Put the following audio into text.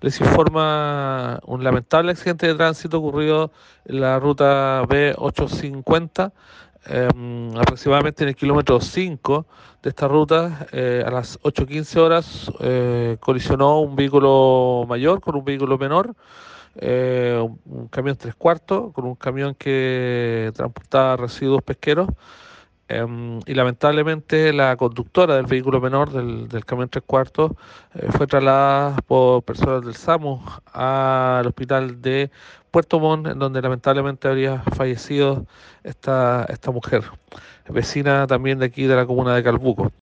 les informa un lamentable accidente de tránsito ocurrido en la ruta B850, eh, aproximadamente en el kilómetro 5 de esta ruta. Eh, a las 8.15 horas eh, colisionó un vehículo mayor con un vehículo menor. Eh, un camión tres cuartos con un camión que transportaba residuos pesqueros. Um, y lamentablemente la conductora del vehículo menor del, del camión tres cuartos eh, fue trasladada por personas del SAMU al hospital de Puerto Montt, en donde lamentablemente habría fallecido esta, esta mujer, vecina también de aquí de la comuna de Calbuco.